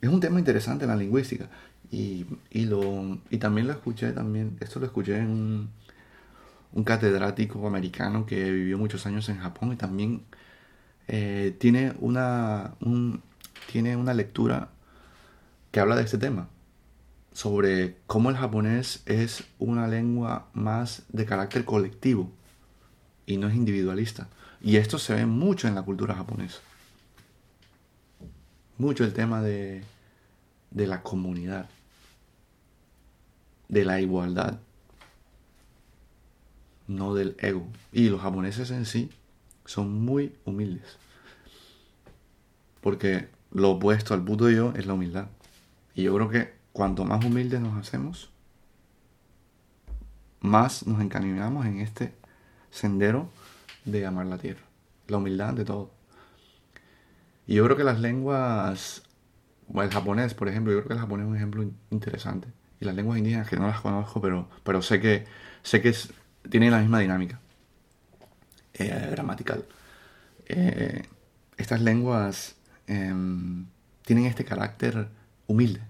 es un tema interesante en la lingüística. Y, lo, y también lo escuché, también, esto lo escuché en un, catedrático americano que vivió muchos años en Japón y también eh, tiene, una, tiene una lectura que habla de este tema sobre cómo el japonés es una lengua más de carácter colectivo y no es individualista. Y esto se ve mucho en la cultura japonesa. Mucho el tema de, de la comunidad, de la igualdad, no del ego. Y los japoneses en sí son muy humildes. Porque lo opuesto al puto yo es la humildad. Y yo creo que cuanto más humildes nos hacemos, más nos encaminamos en este sendero de amar la tierra. La humildad de todo. Y yo creo que las lenguas, el japonés, por ejemplo, yo creo que el japonés es un ejemplo interesante. Y las lenguas indígenas, que no las conozco, pero, pero sé que, sé que tienen la misma dinámica eh, gramatical. Eh, estas lenguas em, tienen este carácter humilde.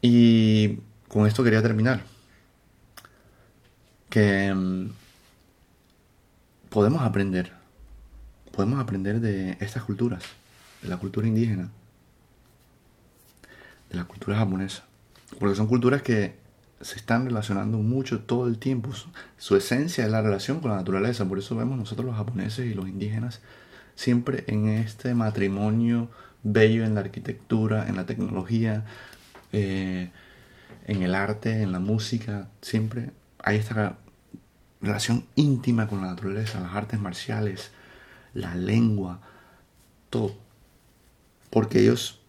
Y con esto quería terminar. Que mm, podemos aprender. Podemos aprender de estas culturas. De la cultura indígena. De la cultura japonesa. Porque son culturas que se están relacionando mucho todo el tiempo. Su esencia es la relación con la naturaleza. Por eso vemos nosotros los japoneses y los indígenas siempre en este matrimonio bello en la arquitectura, en la tecnología, eh, en el arte, en la música, siempre hay esta relación íntima con la naturaleza, las artes marciales, la lengua, todo. Porque ellos,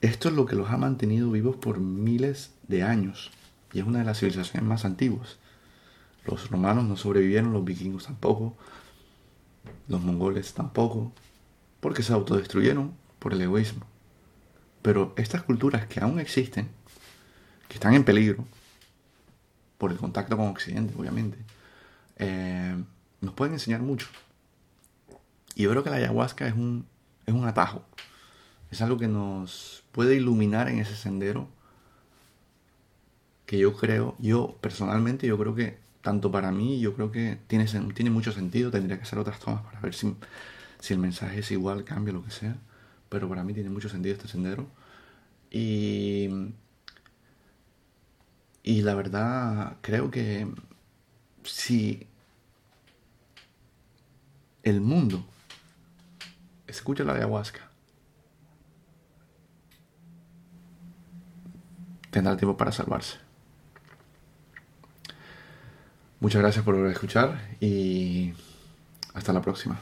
esto es lo que los ha mantenido vivos por miles de años y es una de las civilizaciones más antiguas. Los romanos no sobrevivieron, los vikingos tampoco, los mongoles tampoco, porque se autodestruyeron por el egoísmo. Pero estas culturas que aún existen, que están en peligro, por el contacto con Occidente, obviamente, eh, nos pueden enseñar mucho. Y yo creo que la ayahuasca es un, es un atajo. Es algo que nos puede iluminar en ese sendero que yo creo, yo personalmente, yo creo que tanto para mí, yo creo que tiene, tiene mucho sentido. Tendría que hacer otras tomas para ver si, si el mensaje es igual, cambia, lo que sea. Pero para mí tiene mucho sentido este sendero. Y, y la verdad, creo que si el mundo escucha la ayahuasca, tendrá tiempo para salvarse. Muchas gracias por escuchar y hasta la próxima.